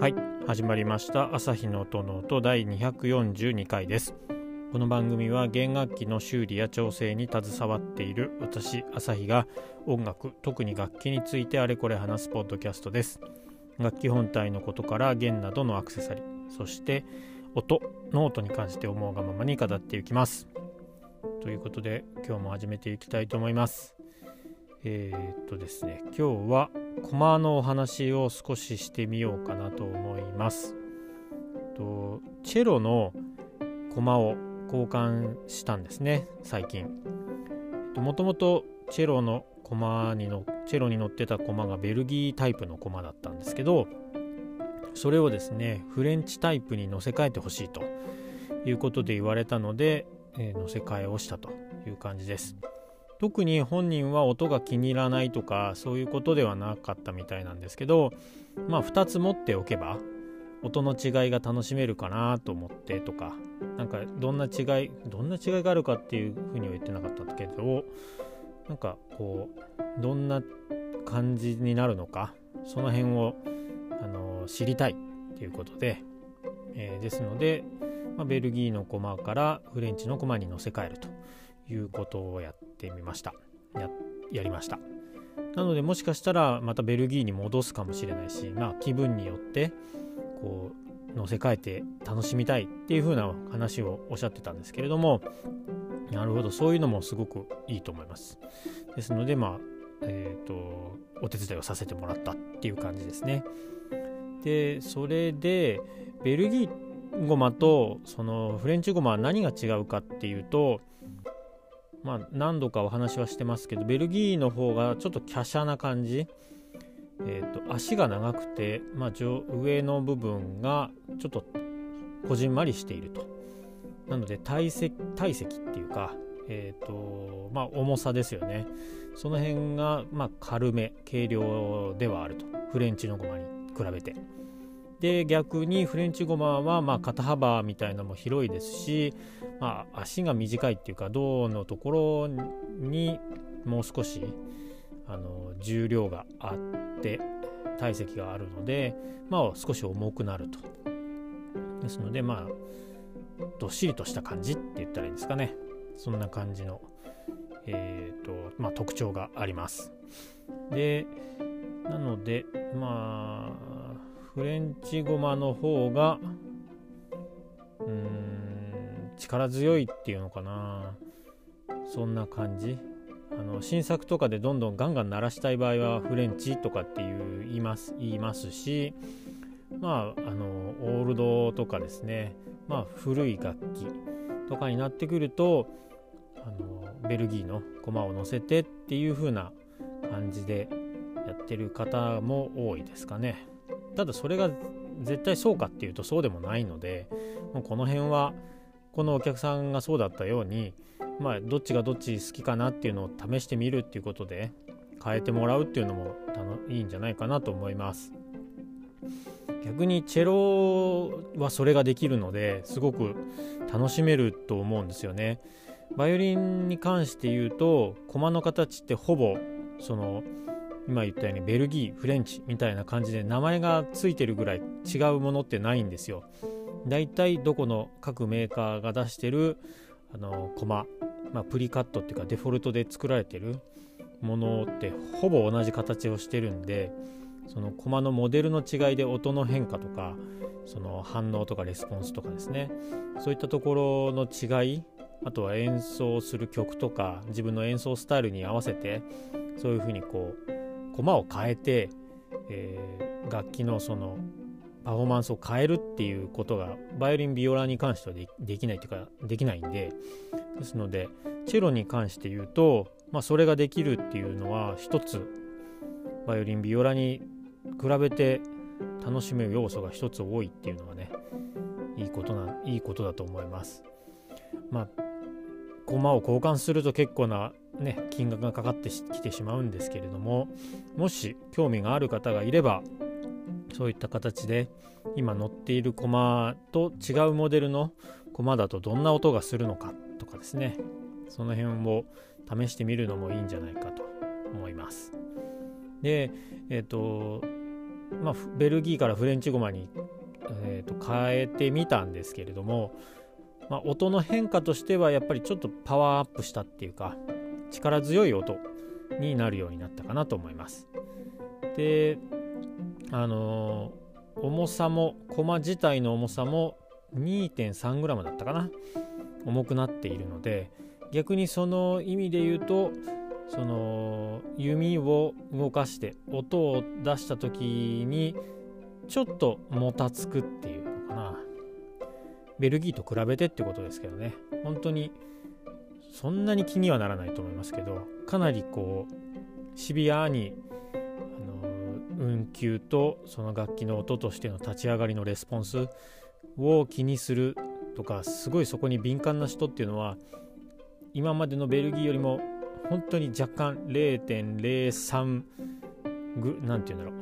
はい始まりました朝日の音の音第242回です。この番組は弦楽器の修理や調整に携わっている私朝日が音楽特に楽器についてあれこれ話すポッドキャストです。楽器本体のことから弦などのアクセサリーそして音ノートに関して思うがままに語っていきます。ということで今日も始めていきたいと思います。えー、っとですね今日はコマのお話を少ししてみようかなと思います。とチェロのコマを交換したんですね最近。もともとチェロのコマにのチェロに乗ってたコマがベルギータイプのコマだったんですけどそれをですねフレンチタイプに乗せ替えてほしいということで言われたので、えー、乗せ替えをしたという感じです。特に本人は音が気に入らないとかそういうことではなかったみたいなんですけどまあ2つ持っておけば音の違いが楽しめるかなと思ってとかなんかどんな違いどんな違いがあるかっていうふうには言ってなかったけどなんかこうどんな感じになるのかその辺をあの知りたいということで、えー、ですので、まあ、ベルギーのコマからフレンチのコマに乗せ替えるということをやってみました。ややりました。なのでもしかしたらまたベルギーに戻すかもしれないしまあ気分によってこう乗せ替えて楽しみたいっていう風な話をおっしゃってたんですけれどもなるほどそういうのもすごくいいと思います。ですのでまあえっ、ー、とお手伝いをさせてもらったっていう感じですね。でそれでベルギーゴマとそのフレンチゴマは何が違うかっていうとまあ、何度かお話はしてますけどベルギーの方がちょっと華奢な感じ、えーと、足が長くて、まあ、上の部分がちょっとこじんまりしていると。なので体積体積っていうか、えーとまあ、重さですよね。その辺が、まあ、軽め軽量ではあると。フレンチのゴマに比べて。で逆にフレンチゴマはま肩幅みたいなのも広いですし、まあ、足が短いっていうか胴のところにもう少しあの重量があって体積があるので、まあ、少し重くなると。ですのでまあどっしりとした感じって言ったらいいんですかねそんな感じの、えーとまあ、特徴があります。でなのでまあフレンチゴマの方がうーん力強いっていうのかな。そんな感じ。あの新作とかでどんどんガンガン鳴らしたい場合はフレンチとかっていう言います言いますしまああのオールドとかですね。まあ古い楽器とかになってくるとあのベルギーの駒を乗せてっていう風な感じでやってる方も多いですかね。ただそれが絶対そうかっていうとそうでもないのでもうこの辺はこのお客さんがそうだったようにまあどっちがどっち好きかなっていうのを試してみるっていうことで変えてもらうっていうのもいいんじゃないかなと思います。逆にチェロはそれができるのですごく楽しめると思うんですよね。バイオリンに関して言うと駒の形ってほぼその今言ったようにベルギーフレンチみたいな感じで名前がついてるぐらい違うものってないんですよ。だいたいどこの各メーカーが出してるあのコマ、まあ、プリカットっていうかデフォルトで作られてるものってほぼ同じ形をしてるんでそのコマのモデルの違いで音の変化とかその反応とかレスポンスとかですねそういったところの違いあとは演奏する曲とか自分の演奏スタイルに合わせてそういうふうにこう駒を変えて、えー、楽器のそのパフォーマンスを変えるっていうことがバイオリンビオラに関してはできないというかできないんでですのでチェロに関して言うと、まあ、それができるっていうのは一つバイオリンビオラに比べて楽しめる要素が一つ多いっていうのはねいいことないいことだと思います。まあ駒を交換すると結構なね、金額がかかってきてしまうんですけれどももし興味がある方がいればそういった形で今乗っているコマと違うモデルのコマだとどんな音がするのかとかですねその辺を試してみるのもいいんじゃないかと思います。で、えっ、ー、とまあ、ベルギーからフレンチゴマに、えー、と変えてみたんですけれども、まあ、音の変化としてはやっぱりちょっとパワーアップしたっていうか力強い音になるようになったかなと思います。であのー、重さも駒自体の重さも 2.3g だったかな重くなっているので逆にその意味で言うとその弓を動かして音を出した時にちょっともたつくっていうベルギーと比べてってことですけどね。本当にそんなに気にはならないと思いますけどかなりこうシビアにあの運休とその楽器の音としての立ち上がりのレスポンスを気にするとかすごいそこに敏感な人っていうのは今までのベルギーよりも本当に若干0.03ぐなんて言うんだろう、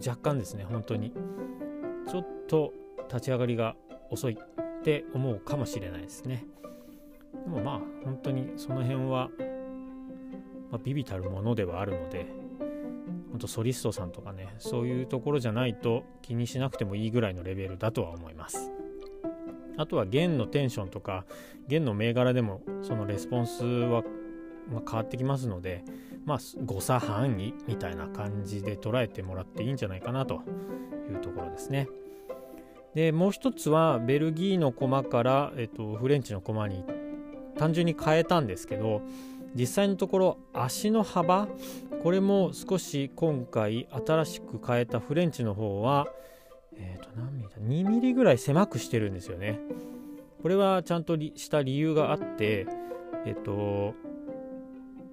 うん、若干ですね本当に。ちょっと立ち上がりが遅いって思うかもしれないですねでもまあ本当にその辺は、まあ、ビビたるものではあるので本当ソリストさんとかねそういうところじゃないと気にしなくてもいいぐらいのレベルだとは思いますあとは弦のテンションとか弦の銘柄でもそのレスポンスは、ま変わってきますのでまあ誤差範囲みたいな感じで捉えてもらっていいんじゃないかなというところですね。でもう一つはベルギーの駒から、えっと、フレンチの駒に単純に変えたんですけど実際のところ足の幅これも少し今回新しく変えたフレンチの方はえ、ー、と、何ミリだ ?2 ミリぐらい狭くしてるんですよね。これはちゃんとした理由があって、えっ、と、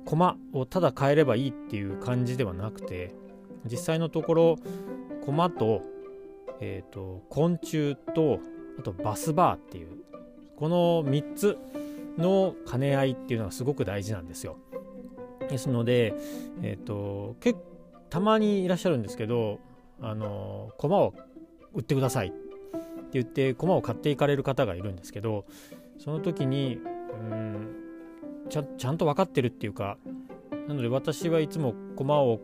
コマをただ変えればいいっていう感じではなくて、実際のところ、コマと、えっ、ー、と、昆虫と、あとバスバーっていう、この3つの兼ね合いっていうのがすごく大事なんですよ。ですので、えっ、と、結たまにいらっしゃるんですけど、あの、駒を売ってくださいって言って駒を買っていかれる方がいるんですけどその時にうんちゃちゃんと分かってるっていうかなので私はいつも駒を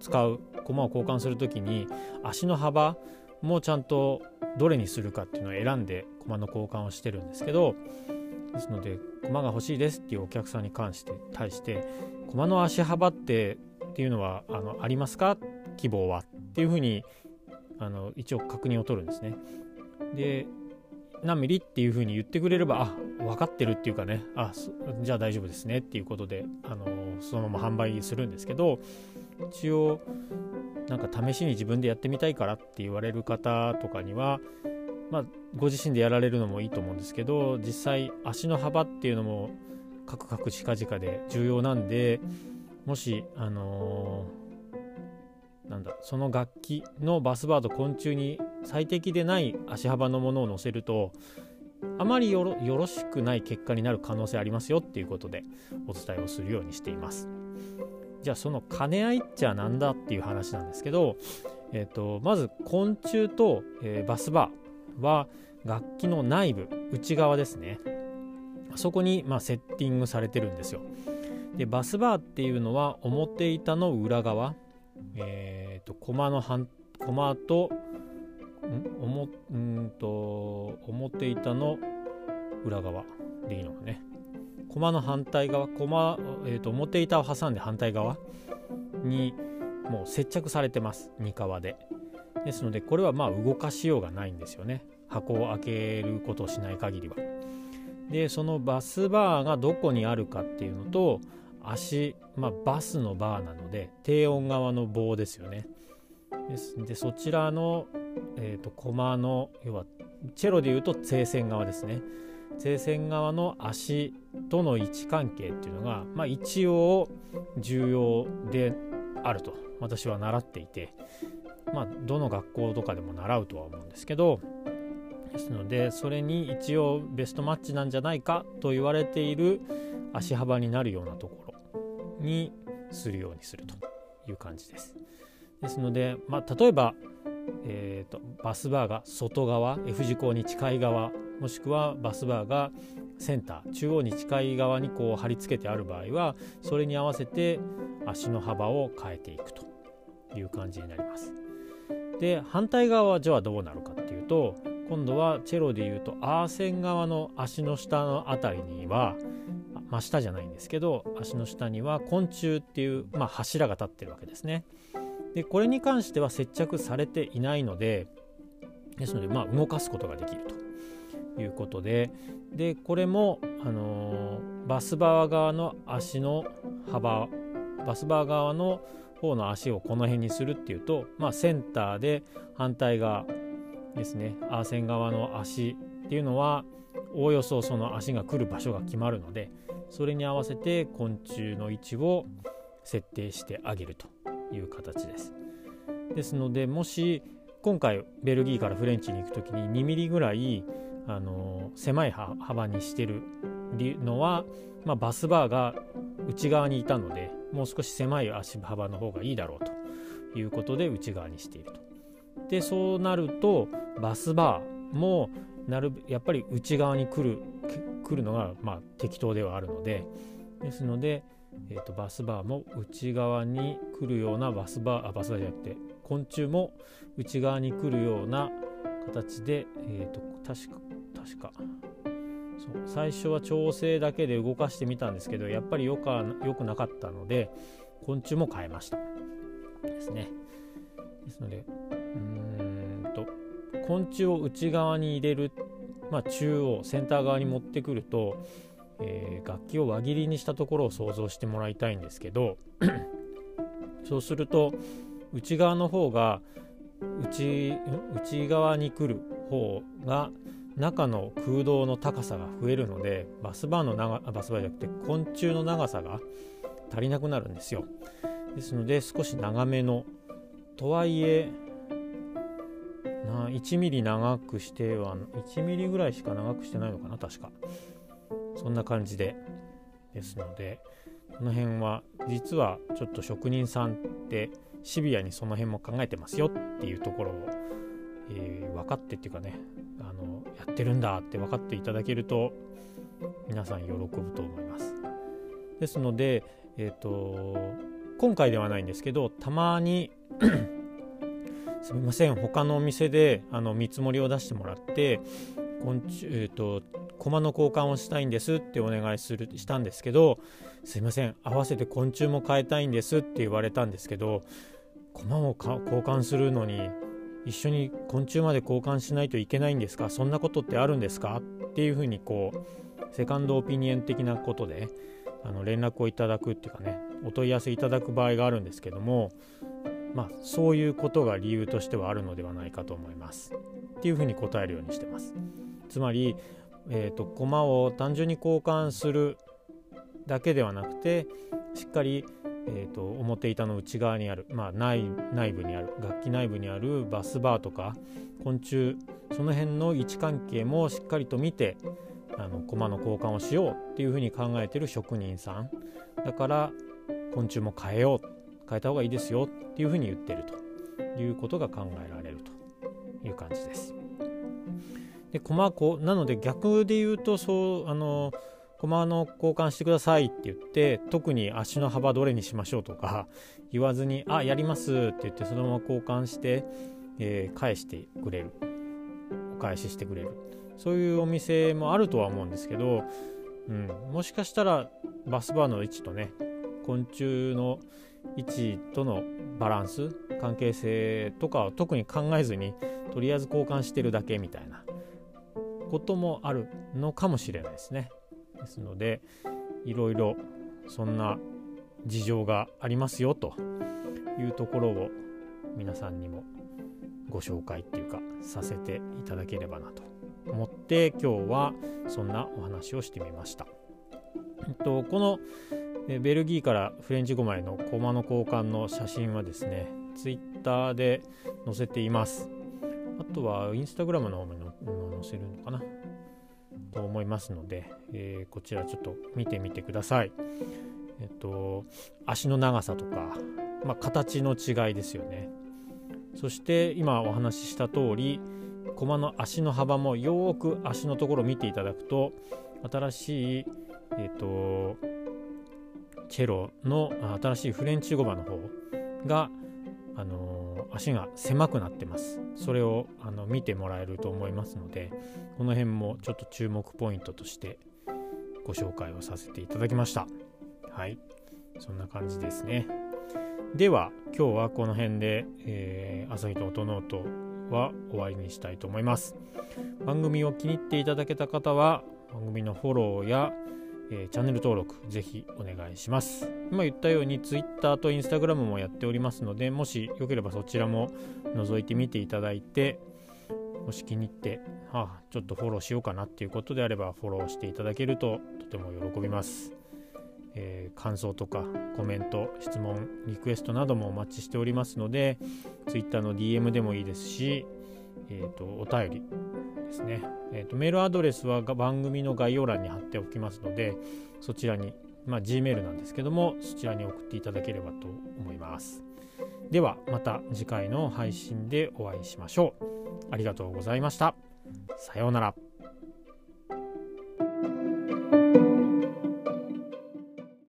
使う駒を交換する時に足の幅もちゃんとどれにするかっていうのを選んで駒の交換をしてるんですけどですので駒が欲しいですっていうお客さんに関して対して駒の足幅ってっていうのはあのありますか？希望はっていうふうにあの一応確認を取るんですね。で何ミリっていうふうに言ってくれればあ分かってるっていうかねあじゃあ大丈夫ですねっていうことであのそのまま販売するんですけど一応なんか試しに自分でやってみたいからって言われる方とかにはまあご自身でやられるのもいいと思うんですけど実際足の幅っていうのもカクカク近々で重要なんでもしあのーなんだその楽器のバスバード昆虫に最適でない足幅のものを乗せるとあまりよろしくない結果になる可能性ありますよっていうことでお伝えをするようにしています。じゃあその兼ね合いっちゃなんだっていう話なんですけど、えーと、まず昆虫と、えー、バスバーは楽器の内部内側ですね。そこに、まあ、セッティングされてるんですよ。でバスバーっていうのは表板の裏側えっ、ー、と駒の半駒とん？おもんと表板の裏側でいいのかね。駒の反対側駒、えーと、表板を挟んで反対側にもう接着されてます。2側で。ですのでこれはまあ動かしようがないんですよね。箱を開けることをしない限りは。でそのバスバーがどこにあるかっていうのと足、まあ、バスのバーなので低音側の棒ですよね。ですでそちらの、えーと、コマの要はチェロでいうと正線側ですね。正線側の足との位置関係っていうのが、まあ、一応重要であると私は習っていて、まあ、どの学校とかでも習うとは思うんですけどですのでそれに一応ベストマッチなんじゃないかと言われている足幅になるようなところにするようにするという感じです。ですので、まあ、例えば、えーと、バスバーが外側 F 字工に近い側もしくはバスバーがセンター中央に近い側にこう貼り付けてある場合はそれに合わせて足の幅を変えていくという感じになります。で反対側はじゃあどうなるかっていうと今度はチェロでいうとアーセン側の足の下の辺りには真下じゃないんですけど足の下には昆虫っていう、まあ、柱が立ってるわけですね。でこれに関しては接着されていないのでですのでまあ動かすことができるということででこれも、あのー、バスバー側の足の幅バスバー側の方の足をこの辺にするっていうと、まあ、センターで反対側ですねアーセン側の足っていうのはおおよそその足が来る場所が決まるのでそれに合わせて昆虫の位置を設定してあげるという形です。ですのでもし今回ベルギーからフレンチに行く時に2ミリぐらいあの狭い幅にしてるのは、まあ、バスバーが内側にいたのでもう少し狭い足幅の方がいいだろうということで内側にしていると。でそうなるとバスバーもなるやっぱり内側に来る来るのがまあ適当ではあるのでですので、えーと、バスバーも内側に来るようなバスバーあバスバーじゃなくて昆虫も内側に来るような形で、えーと、確か確か。そう最初は調整だけで動かしてみたんですけどやっぱりよかよくなかったので昆虫も変えました。ですね。ですのでうんと昆虫を内側に入れる、まあ、中央センター側に持ってくると、えー、楽器を輪切りにしたところを想像してもらいたいんですけど そうすると内側の方が内内側に来る方が中の空洞の高さが増えるのでバスバーの長バスバーじゃなくて昆虫の長さが足りなくなるんですよ。ですので少し長めのとはいえな1ミリ長くしては1ミリぐらいしか長くしてないのかな確か。そんな感じでですのでこの辺は実はちょっと職人さんってシビアにその辺も考えてますよっていうところを、えー、分かってっていうかねあのやってるんだって分かっていただけると皆さん喜ぶと思います。ですので、えーと、今回ではないんですけどたまにすみません他のお店であの見積もりを出してもらって昆虫、えーと、駒の交換をしたいんですってお願いするしたんですけどすいません合わせて昆虫も変えたいんですって言われたんですけど駒を交換するのに一緒に昆虫まで交換しないといけないんですか？そんなことってあるんですか？っていうふうにこうセカンドオピニオン的なことであの連絡をいただくっていうかねお問い合わせいただく場合があるんですけどもまあそういうことが理由としてはあるのではないかと思います。っていうふうに答えるようにしてます。つまり、えーと、駒を単純に交換するだけではなくてしっかりえーと、表板の内側にある、まあ、内内部にある楽器内部にあるバスバーとか昆虫その辺の位置関係もしっかりと見てあの駒の交換をしようっていうふうに考えてる職人さんだから昆虫も変えよう変えた方がいいですよっていうふうに言ってるということが考えられるという感じです。で駒こなので逆で言うとそうあの駒の交換してくださいって言って特に足の幅どれにしましょうとか 言わずに「あやります」って言ってそのまま交換して、えー、返してくれるお返ししてくれるそういうお店もあるとは思うんですけど、うん、もしかしたらバスバーの位置とね昆虫の位置とのバランス関係性とかを特に考えずにとりあえず交換してるだけみたいなこともあるのかもしれないですね。ですのでいろいろそんな事情がありますよというところを皆さんにもご紹介っていうかさせていただければなと思って今日はそんなお話をしてみました。えっと、このベルギーからフレンチ5枚のコマの交換の写真はですねツイッターで載せていますあとはインスタグラムの方に載せるのかなと思いますので、えー、こちらちょっと見てみてください。えっと、足の長さとか、まあ、形の違いですよね。そして今お話しした通り駒の足の幅もよく足のところを見ていただくと新しい、えっと、チェロの新しいフレンチ語バの方があの足が狭くなってます。それをあの見てもらえると思いますのでこの辺もちょっと注目ポイントとしてご紹介をさせていただきました。はい。そんな感じですね。では今日はこの辺で、えー、朝日と音ノートは終わりにしたいと思います。番組を気に入っていただけた方は番組のフォローや、えー、チャンネル登録ぜひお願いします。今言ったように Twitter と Instagram もやっておりますのでもしよければそちらも覗いてみていただいてもし気に入って、はあ、ちょっとフォローしようかなっていうことであればフォローしていただけるととても喜びます。えー、感想とかコメント質問リクエストなどもお待ちしておりますので Twitter の DM でもいいですし、えーと、お便りですね、えーと、メールアドレスは番組の概要欄に貼っておきますのでそちらに、まあ、Gmail なんですけどもそちらに送っていただければと思います。ではまた次回の配信でお会いしましょう。ありがとうございました。さようなら。